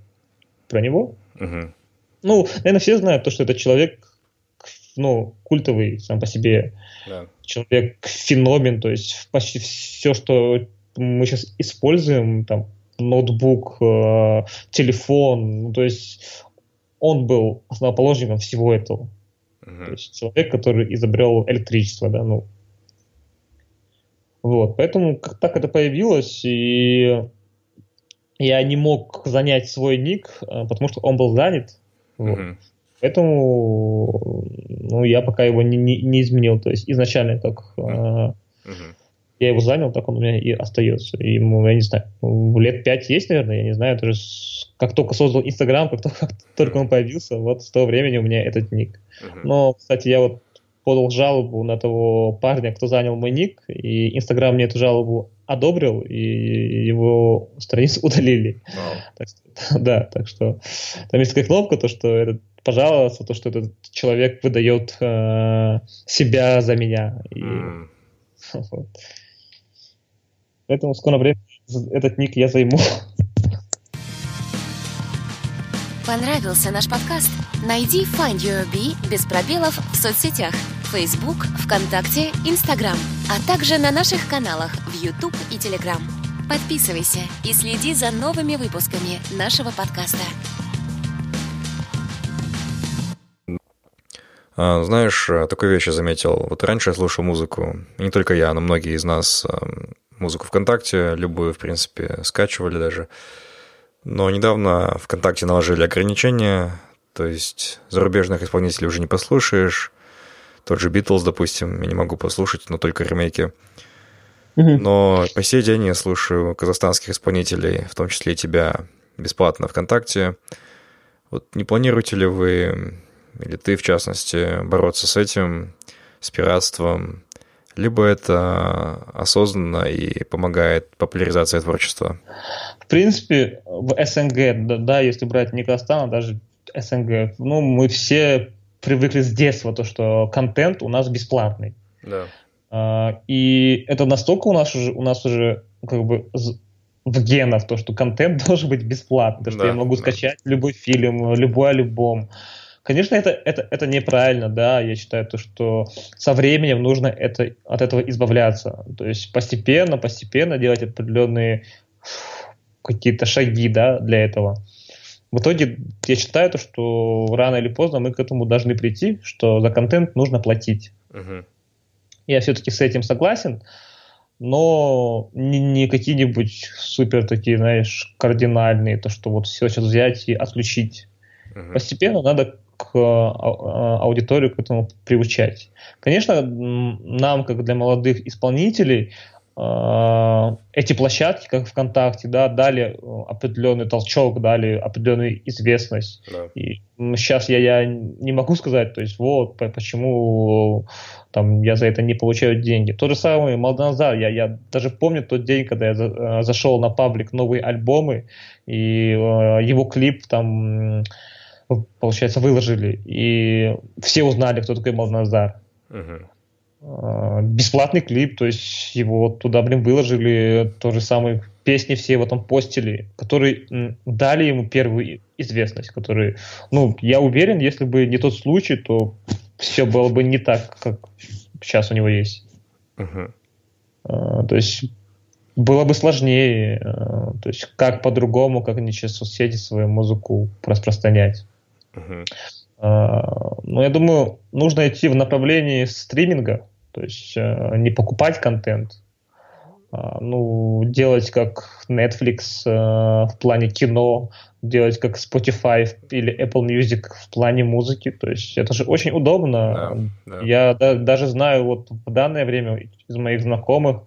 про него. Мгм. Ну, наверное, все знают то, что это человек, ну, культовый сам по себе Да. человек-феномен, то есть почти все, что мы сейчас используем, там, ноутбук, э, телефон, ну, то есть он был основоположником всего этого. То Мгм. есть человек, который изобрел электричество, да, ну. Вот, поэтому как так это появилось, и я не мог занять свой ник, э, потому что он был занят. Вот. Мгм. Поэтому ну, я пока его не, не, не изменил. То есть изначально как э, Мгм. Я его занял, так он у меня и остается. И ему, я не знаю, ну, лет пять есть, наверное, я не знаю. Даже с- как только создал Инстаграм, как, только- как только он появился, вот с того времени у меня этот ник. Но, кстати, я вот подал жалобу на того парня, кто занял мой ник, и Инстаграм мне эту жалобу одобрил, и его страницу удалили. Так что, да, так что там есть такая кнопка, то, что этот пожаловаться, то, что этот человек выдает э, себя за меня. И, вот. Поэтому в скором времени этот ник я займу. Понравился наш подкаст? Найди Find Your Bee без пробелов в соцсетях Facebook, ВКонтакте, Instagram, а также на наших каналах в YouTube и Telegram. Подписывайся и следи за новыми выпусками нашего подкаста. А, Знаешь, э, такую вещь я заметил. Вот раньше я слушал музыку, и не только я, но многие из нас музыку ВКонтакте, любую, в принципе, скачивали даже. Но недавно ВКонтакте наложили ограничения, то есть зарубежных исполнителей уже не послушаешь. Тот же Битлз, допустим, я не могу послушать, но только ремейки. Но по сей день я слушаю казахстанских исполнителей, в том числе и тебя, бесплатно ВКонтакте. Вот не планируете ли вы, или ты в частности, бороться с этим, с пиратством, либо это осознанно и помогает популяризации творчества? В принципе, в СНГ, да, да, если брать не Казахстан, а даже СНГ, ну, мы все привыкли с детства, то, что контент у нас бесплатный. Да. А, И это настолько у нас уже, у нас уже как бы в генах то, что контент должен быть бесплатный, то, что Да, я могу да. скачать любой фильм, любой альбом. Конечно, это, это, это неправильно, да, я считаю, то, что со временем нужно это, от этого избавляться. То есть постепенно, постепенно делать определенные какие-то шаги, да, для этого. В итоге я считаю, то, что рано или поздно мы к этому должны прийти, что за контент нужно платить. Мгм. Я все-таки с этим согласен, но не, не какие-нибудь супер такие, знаешь, кардинальные, то, что вот все сейчас взять и отключить. Uh-huh. Постепенно надо к а, а, аудиторию к этому приучать. Конечно, нам, как для молодых исполнителей, а, эти площадки, как ВКонтакте, да, дали определенный толчок, дали определенную известность. Да. И сейчас я, я не могу сказать, то есть вот почему там я за это не получаю деньги. То же самое Малданзар. Я, я даже помню тот день, когда я за, зашел на паблик новые альбомы, и э, его клип там получается, выложили, и все узнали, кто такой Малназар. Uh-huh. Бесплатный клип, то есть его туда, блин, выложили, то же самое, песни все его там постили, которые дали ему первую известность, которые, ну, я уверен, если бы не тот случай, то все было бы не так, как сейчас у него есть. Uh-huh. То есть было бы сложнее, а, то есть как по-другому, как не через соцсети свою музыку распространять. Uh-huh. Но я думаю, нужно идти в направлении стриминга, то есть э, не покупать контент, а, ну, делать как Netflix э, в плане кино, делать как Spotify или Apple Music в плане музыки. То есть это же очень удобно. Да, да. Я да, даже знаю вот в данное время из моих знакомых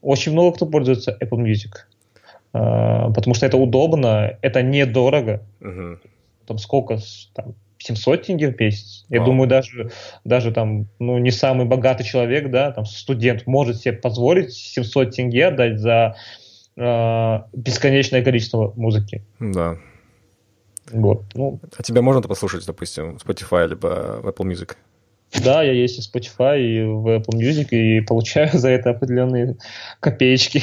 очень много кто пользуется Apple Music. А, потому что это удобно, это недорого. Угу там сколько, там, 700 тенге в месяц. Я Вау. думаю, даже, даже там, ну, не самый богатый человек, да, там, студент может себе позволить 700 тенге отдать за э, бесконечное количество музыки. Да. Вот. Ну. А тебя можно послушать, допустим, в Spotify либо в Apple Music? Да, я есть и Spotify, и в Apple Music, и получаю за это определенные копеечки.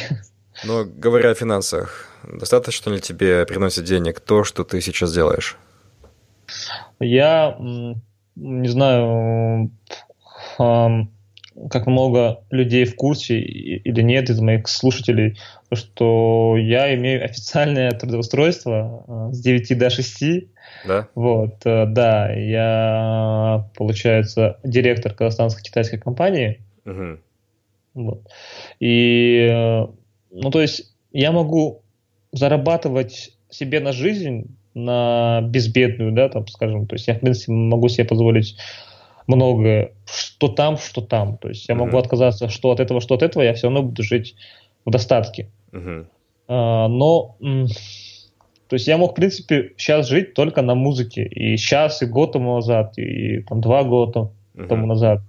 Но говоря о финансах, достаточно ли тебе приносит денег то, что ты сейчас делаешь? Я не знаю, как много людей в курсе или нет из моих слушателей, что я имею официальное трудоустройство а, с 9 до 6. Да? Вот, э, да, я, получается, директор казахстанско-китайской компании. Угу. Вот. И, э, ну, то есть я могу зарабатывать себе на жизнь на безбедную, да, там, скажем, то есть я, в принципе, могу себе позволить многое, что там, что там, то есть я могу mm-hmm. отказаться что от этого, что от этого, я все равно буду жить в достатке. Mm-hmm. А, но, то есть я мог, в принципе, сейчас жить только на музыке, и сейчас, и год тому назад, и там два года mm-hmm. тому назад.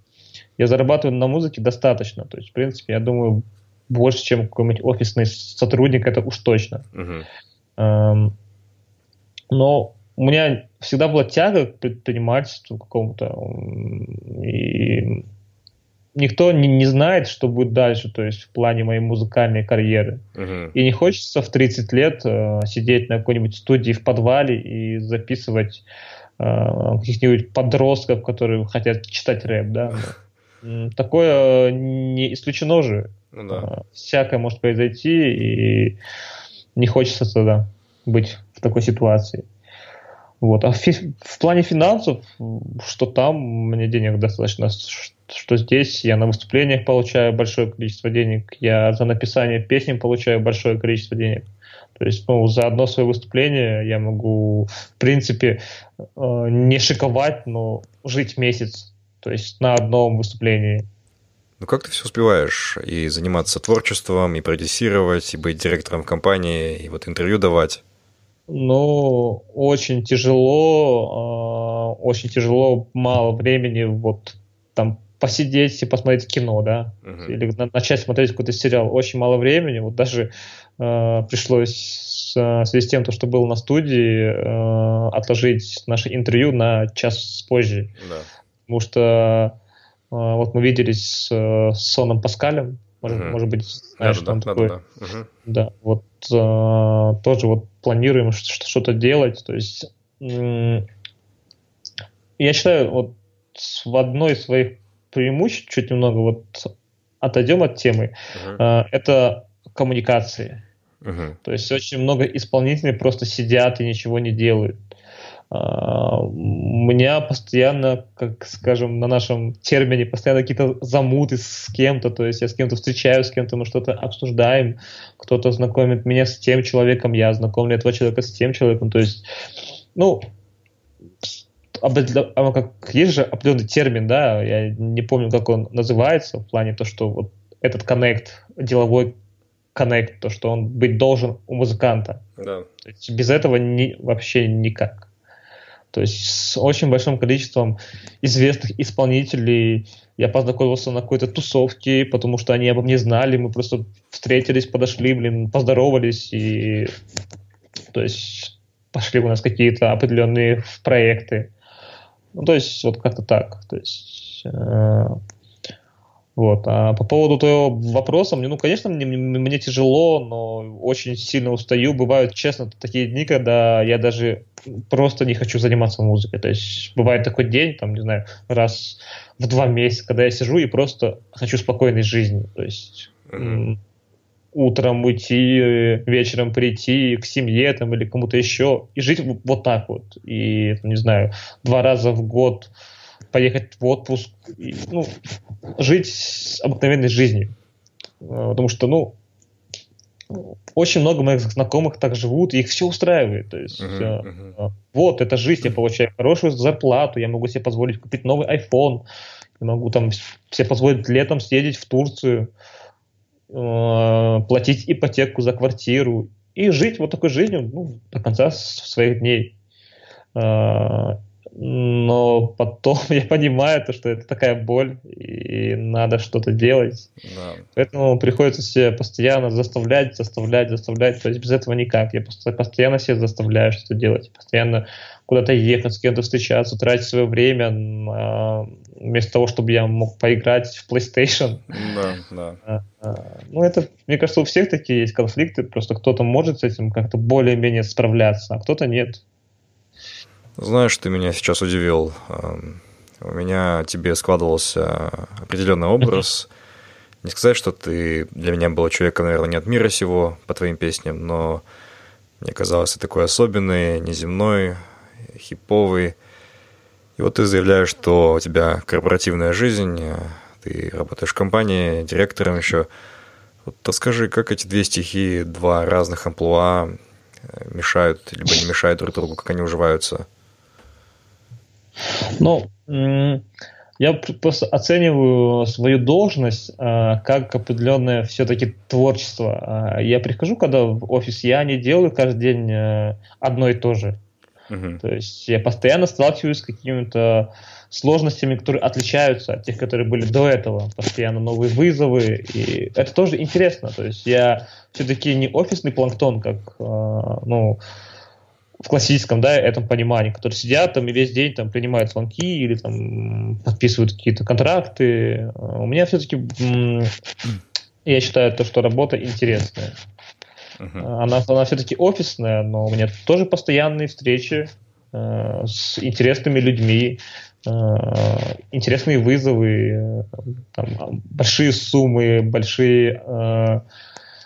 Я зарабатываю на музыке достаточно, то есть, в принципе, я думаю, больше, чем какой-нибудь офисный сотрудник, это уж точно. Mm-hmm но у меня всегда была тяга к предпринимательству какому-то. И никто не, не знает, что будет дальше, то есть в плане моей музыкальной карьеры. Uh-huh. И не хочется в 30 лет э, сидеть на какой-нибудь студии в подвале и записывать э, каких-нибудь подростков, которые хотят читать рэп, да. Такое не исключено же. Ну, да. Э, всякое может произойти, и не хочется тогда быть такой ситуации. Вот. А в, в плане финансов, что там мне денег достаточно, что здесь я на выступлениях получаю большое количество денег, я за написание песен получаю большое количество денег. То есть, ну, за одно свое выступление я могу, в принципе, э, не шиковать, но жить месяц. То есть на одном выступлении. Ну как ты все успеваешь? И заниматься творчеством, и продюсировать, и быть директором компании, и вот интервью давать? Ну, очень тяжело, э, очень тяжело, мало времени, вот там посидеть и посмотреть кино, да, uh-huh. или на, начать смотреть какой-то сериал. Очень мало времени, вот даже э, пришлось с, в связи с тем, что был на студии, э, отложить наше интервью на час позже. Да. Потому что э, вот мы виделись с, с Соном Паскалем, может, uh-huh. может быть, знаешь, да, там да, такой. Да, да. Uh-huh. да, вот э, тоже вот планируем что-то делать. То есть э, я считаю, вот в одной из своих преимуществ, чуть немного вот отойдем от темы, uh-huh. э, это коммуникации. Uh-huh. То есть очень много исполнителей просто сидят и ничего не делают. А, у меня постоянно, как скажем, на нашем термине, постоянно какие-то замуты с кем-то, то есть я с кем-то встречаюсь, с кем-то мы что-то обсуждаем, кто-то знакомит меня с тем человеком, я знакомлю этого человека с тем человеком, то есть, ну, а как, есть же определенный термин, да, я не помню, как он называется, в плане то, что вот этот коннект, деловой коннект, то, что он быть должен у музыканта. Да. Без этого ни, вообще никак. То есть с очень большим количеством известных исполнителей я познакомился на какой-то тусовке, потому что они обо мне знали, мы просто встретились, подошли, блин, поздоровались, и то есть пошли у нас какие-то определенные проекты. Ну, то есть вот как-то так. То есть э, вот. А по поводу твоего вопроса, мне, ну, конечно, мне, мне тяжело, но очень сильно устаю. Бывают, честно, такие дни, когда я даже просто не хочу заниматься музыкой. То есть бывает такой день, там, не знаю, раз в два месяца, когда я сижу и просто хочу спокойной жизни. То есть mm-hmm. утром уйти, вечером прийти к семье там, или кому-то еще и жить вот так вот. И, не знаю, два раза в год поехать в отпуск, и, ну, жить обыкновенной жизнью. А, потому что, ну, очень много моих знакомых так живут, и их все устраивает. То есть, uh-huh, uh-huh. вот, это жизнь, я получаю хорошую зарплату, я могу себе позволить купить новый iPhone, я могу там себе позволить летом съездить в Турцию, э, платить ипотеку за квартиру и жить вот такой жизнью ну, до конца своих дней. Э, но потом я понимаю, то, что это такая боль, и надо что-то делать. Да. Поэтому приходится себя постоянно заставлять, заставлять, заставлять. То есть без этого никак. Я постоянно себя заставляю что-то делать. Постоянно куда-то ехать, с кем-то встречаться, тратить свое время на... вместо того, чтобы я мог поиграть в PlayStation. Да, да. А, а, ну, это, мне кажется, у всех такие есть конфликты. Просто кто-то может с этим как-то более-менее справляться, а кто-то нет. Знаешь, ты меня сейчас удивил. У меня тебе складывался определенный образ. Не сказать, что ты для меня был человеком, наверное, не от мира сего по твоим песням, но мне казалось, ты такой особенный, неземной, хиповый. И вот ты заявляешь, что у тебя корпоративная жизнь, ты работаешь в компании, директором еще. Вот расскажи, как эти две стихи, два разных амплуа э, мешают, либо не мешают друг другу, как они уживаются? Ну, я просто оцениваю свою должность э, как определенное все-таки творчество. Э, я прихожу, когда в офис, я не делаю каждый день э, одно и то же. Uh-huh. То есть я постоянно сталкиваюсь с какими-то сложностями, которые отличаются от тех, которые были до этого. Постоянно новые вызовы. И это тоже интересно. То есть я все-таки не офисный планктон, как ну, в классическом, да, этом понимании, которые сидят там и весь день там принимают звонки или там подписывают какие-то контракты. А у меня все-таки, я считаю, то, что работа интересная. Uh-huh. Она, она все-таки офисная, но у меня тоже постоянные встречи э, с интересными людьми, э, интересные вызовы, э, там, большие суммы, большие э,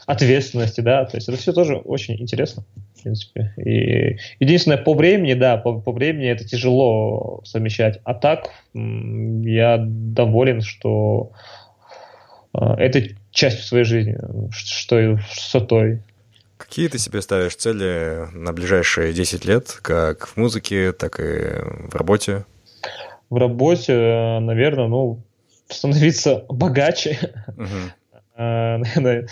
ответственности, да, то есть это все тоже очень интересно в принципе. И единственное, по времени, да, по, по времени это тяжело совмещать. А так я доволен, что э, это часть своей жизни, что с той. Какие ты себе ставишь цели на ближайшие 10 лет, как в музыке, так и в работе? В работе, наверное, ну, становиться богаче. Uh-huh.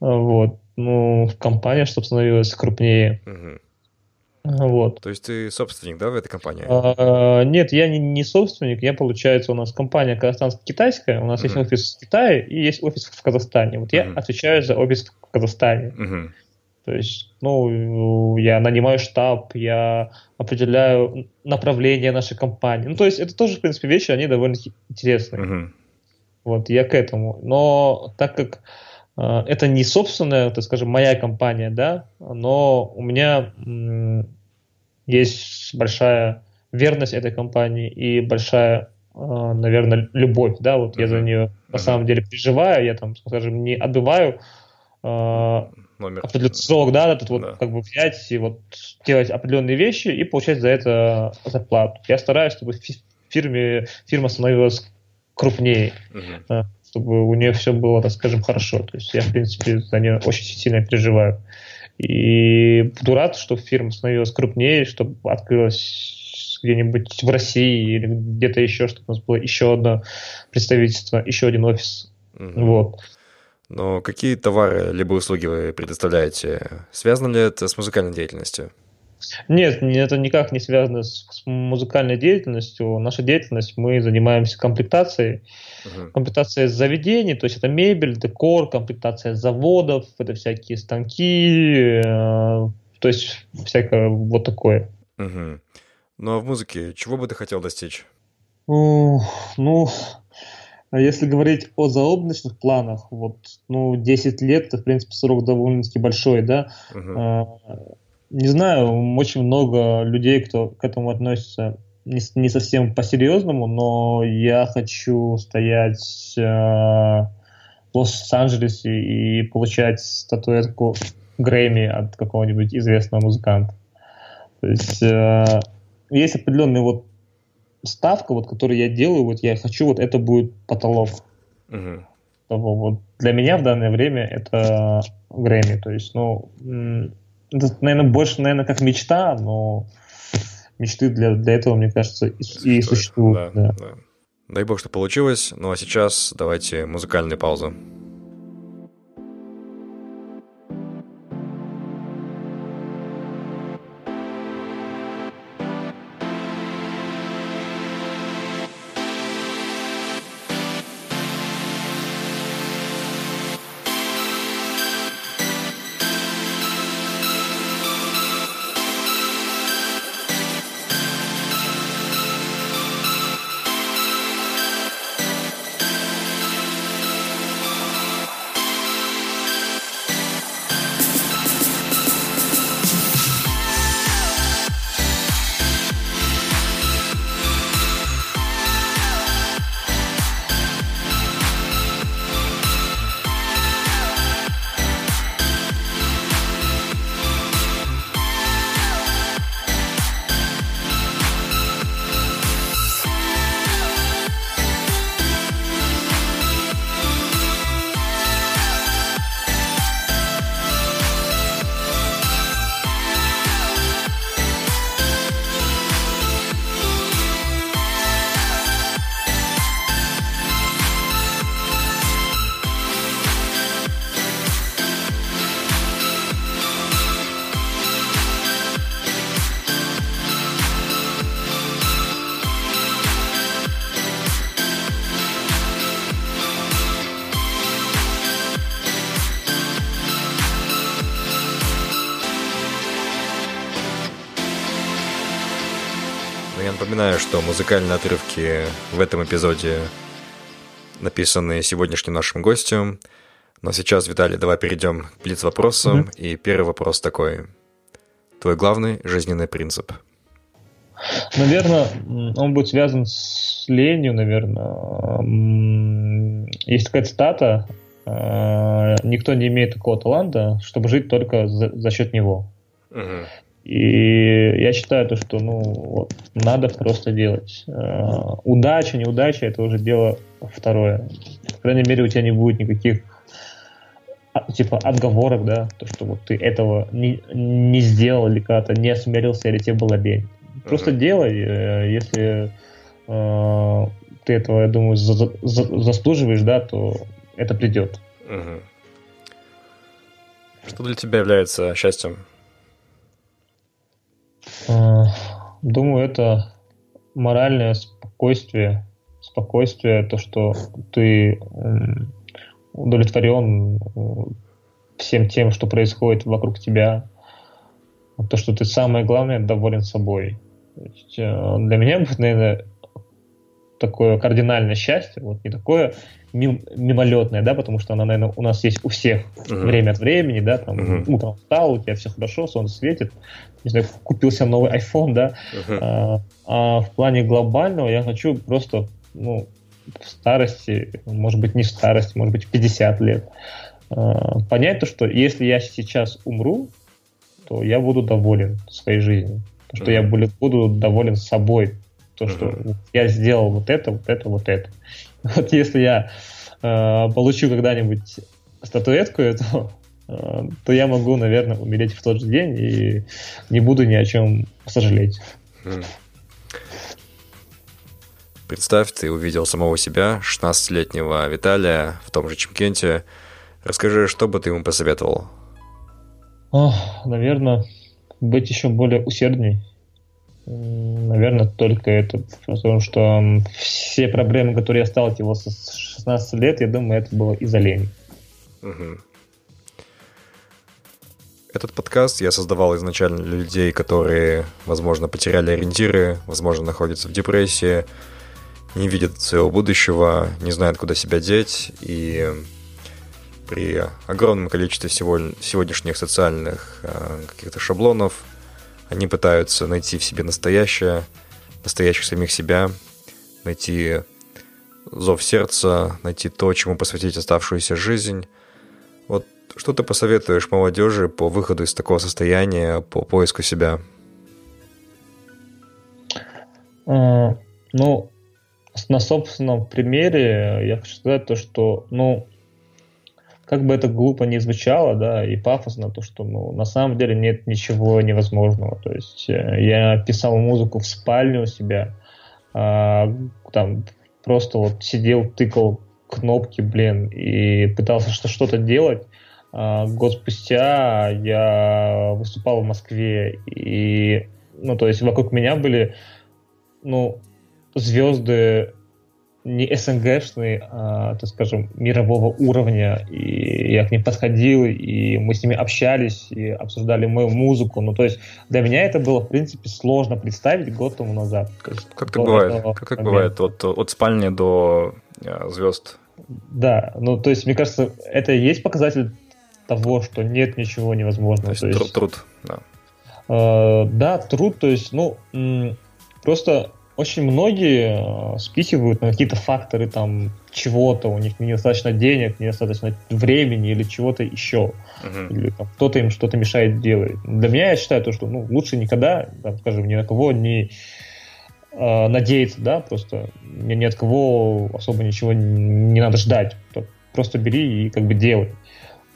Вот ну, компания, чтобы становилась крупнее. Угу. Вот. То есть ты собственник, да, в этой компании? А, нет, я не, не собственник. Я, получается, у нас компания казахстанско-китайская. У нас uh-huh. есть офис в Китае и есть офис в Казахстане. Вот uh-huh. я отвечаю за офис в Казахстане. Uh-huh. То есть, ну, я нанимаю штаб, я определяю направление нашей компании. Ну, то есть, это тоже, в принципе, вещи, они довольно интересные. Uh-huh. Вот, я к этому. Но так как а, это не собственная, так скажем, моя компания, да, но у меня есть большая верность этой компании и большая, а, наверное, любовь, да, вот я за нее на самом деле переживаю, я там, скажем, не отбываю а, номер. определенный срок, да, вот да. как бы взять и вот делать определенные вещи и получать за это зарплату. Я стараюсь, чтобы фирме, фирма становилась крупнее, угу. чтобы у нее все было, так скажем, хорошо. То есть я, в принципе, за нее очень сильно переживаю. И буду рад, что фирма становилась крупнее, чтобы открылась где-нибудь в России или где-то еще, чтобы у нас было еще одно представительство, еще один офис. Угу. Вот. Но какие товары либо услуги вы предоставляете? Связано ли это с музыкальной деятельностью? Нет, это никак не связано с, с музыкальной деятельностью. Наша деятельность, мы занимаемся комплектацией. Uh-huh. Комплектация заведений, то есть это мебель, декор, комплектация заводов, это всякие станки, э, то есть всякое вот такое. Uh-huh. Ну а в музыке чего бы ты хотел достичь? Uh, ну, а если говорить о заоблачных планах, вот, ну, 10 лет, это, в принципе, срок довольно-таки большой, да. Uh-huh. Не знаю, очень много людей, кто к этому относится не, не совсем по-серьезному, но я хочу стоять э, в Лос-Анджелесе и получать статуэтку Грэмми от какого-нибудь известного музыканта. То есть э, есть определенная вот ставка, вот, которую я делаю, вот я хочу, вот это будет потолок. Угу. Вот для меня в данное время это Грэмми. То есть, ну, это, наверное, больше, наверное, как мечта, но мечты для, для этого, мне кажется, и, и существуют. Да, да. Да. Дай бог, что получилось. Ну а сейчас давайте музыкальную паузу. Напоминаю, что музыкальные отрывки в этом эпизоде написаны сегодняшним нашим гостем. Но сейчас, Виталий, давай перейдем к блиц-вопросам. Mm-hmm. И первый вопрос такой. Твой главный жизненный принцип? Наверное, он будет связан с ленью, наверное. Есть такая цитата. «Э, Никто не имеет такого таланта, чтобы жить только за, за счет него. Угу. И я считаю, то, что ну, вот, надо просто делать. Э, удача, неудача это уже дело второе. По крайней мере, у тебя не будет никаких а, типа отговорок, да, то, что вот ты этого не, не сделал или когда-то не осмелился, или тебе было лень. Просто uh-huh. делай, э, если э, ты этого, я думаю, за, за, заслуживаешь, да, то это придет. Uh-huh. Что для тебя является счастьем? Э, думаю, это моральное спокойствие, спокойствие, то, что ты удовлетворен всем тем, что происходит вокруг тебя, то, что ты самое главное доволен собой. есть, э, для меня будет, наверное, такое кардинальное счастье, вот не такое мимолетное, да, потому что она, наверное, у нас есть у всех uh-huh. время от времени, да, там uh-huh. утром встал, у тебя все хорошо, солнце светит, не знаю, купился новый iPhone, да, uh-huh. а, а в плане глобального я хочу просто, ну, в старости, может быть, не в старости, может быть, в 50 лет, понять то, что если я сейчас умру, то я буду доволен своей жизнью. То, что я буду доволен собой. То, что я сделал вот это, вот это, вот это. Вот если я э, получу когда-нибудь статуэтку эту, то я могу, наверное, умереть в тот же день и не буду ни о чем сожалеть. Представь, ты увидел самого себя, 16-летнего Виталия в том же Чемкенте. Расскажи, что бы ты ему посоветовал? Ох, наверное, быть еще более усердней. Наверное, только это. Потому что все проблемы, которые я сталкивался с 16 лет, я думаю, это было из-за лени. Угу. Этот подкаст я создавал изначально для людей, которые, возможно, потеряли ориентиры, возможно, находятся в депрессии, не видят своего будущего, не знают, куда себя деть, и при огромном количестве сегодняшних социальных э, каких-то шаблонов они пытаются найти в себе настоящее, настоящих самих себя, найти зов сердца, найти то, чему посвятить оставшуюся жизнь. Вот что ты посоветуешь молодежи по выходу из такого состояния, по поиску себя? А, ну, на собственном примере я хочу сказать то, что, ну, как бы это глупо не звучало, да, и пафосно, то, что, ну, на самом деле нет ничего невозможного. То есть э, я писал музыку в спальне у себя, а, там просто вот сидел, тыкал кнопки, блин, и пытался что-то делать. А, год спустя я выступал в Москве, и, ну, то есть вокруг меня были, ну, звезды не СНГшные, а, так скажем, мирового уровня. И я к ним подходил, и мы с ними общались, и обсуждали мою музыку. Ну, то есть для меня это было, в принципе, сложно представить год тому назад. Как, как так бывает? Как так бывает? От, от спальни до э, звезд. Да, ну, то есть, мне кажется, это и есть показатель того, что нет ничего невозможного. То есть, то есть труд, да. Э, да, труд, то есть, ну, просто очень многие э, спихивают на какие-то факторы там чего-то, у них недостаточно денег, недостаточно времени или чего-то еще. Uh-huh. Или там, кто-то им что-то мешает делать. Для меня я считаю то, что ну, лучше никогда, там, скажем, ни на кого не э, надеяться, да, просто ни, ни от кого особо ничего не, не надо ждать. Просто бери и как бы делай.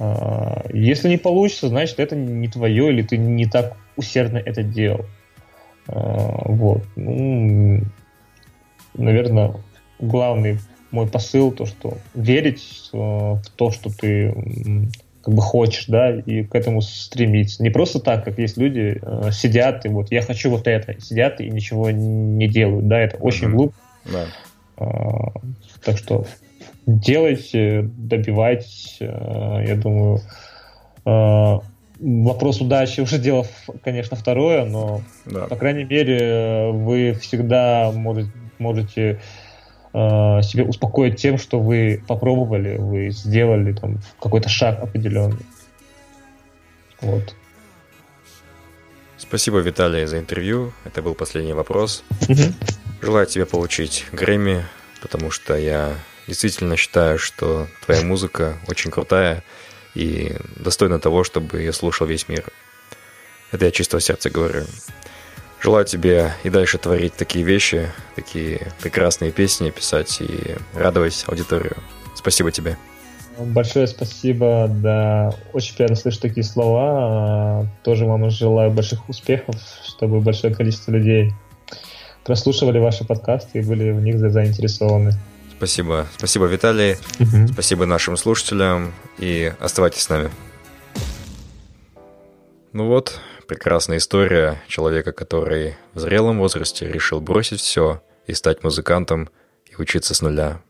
Э, если не получится, значит это не твое, или ты не так усердно это делал. А, вот. Ну, наверное, главный мой посыл то, что верить в то, что ты как бы хочешь, да, и к этому стремиться. Не просто так, как есть люди, э, сидят и вот я хочу вот это, сидят и ничего не делают, да, это очень mm-hmm. глупо. Да. А, так что делайте, добивайтесь, э, я думаю, э, вопрос удачи уже дело, конечно, второе, но, да. по крайней мере, вы всегда можете, можете э, себе успокоить тем, что вы попробовали, вы сделали там какой-то шаг определенный. Вот. Спасибо, Виталий, за интервью. Это был последний вопрос. Желаю тебе получить Грэмми, потому что я действительно считаю, что твоя музыка очень крутая и достойна того, чтобы ее слушал весь мир. Это я чистого сердца говорю. Желаю тебе и дальше творить такие вещи, такие прекрасные песни писать и радовать аудиторию. Спасибо тебе. Большое спасибо, да, очень приятно слышать такие слова. Тоже вам желаю больших успехов, чтобы большое количество людей прослушивали ваши подкасты и были в них заинтересованы. Спасибо. Спасибо, Виталий. Угу. Спасибо нашим слушателям. И оставайтесь с нами. Ну вот, прекрасная история человека, который в зрелом возрасте решил бросить все и стать музыкантом и учиться с нуля.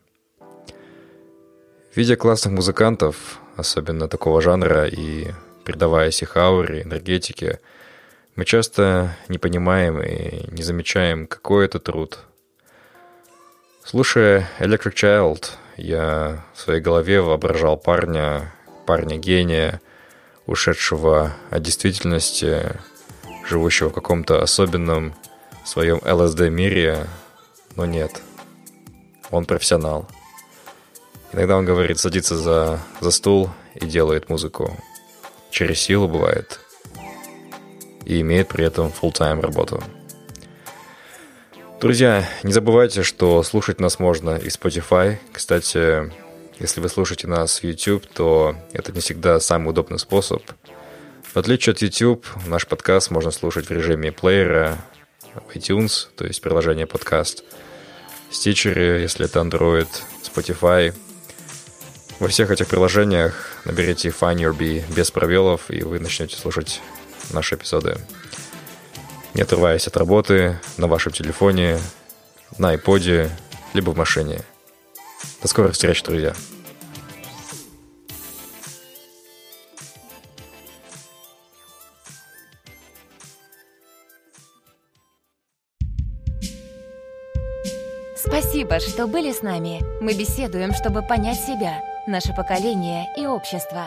Видя классных музыкантов, особенно такого жанра, и придаваясь их ауре, энергетике, мы часто не понимаем и не замечаем, какой это труд – Слушая Electric Child, я в своей голове воображал парня, парня-гения, ушедшего от действительности, живущего в каком-то особенном своем ЛСД-мире, но нет. Он профессионал. Иногда он говорит, садится за, за стул и делает музыку через силу бывает, и имеет при этом full-time работу. Друзья, не забывайте, что слушать нас можно и Spotify. Кстати, если вы слушаете нас в YouTube, то это не всегда самый удобный способ. В отличие от YouTube, наш подкаст можно слушать в режиме плеера, iTunes, то есть приложение подкаст, Stitcher, если это Android, Spotify. Во всех этих приложениях наберите Find Your Bee без пробелов, и вы начнете слушать наши эпизоды. Не отрываясь от работы, на вашем телефоне, на iPod, либо в машине. До скорых встреч, друзья! Спасибо, что были с нами. Мы беседуем, чтобы понять себя, наше поколение и общество.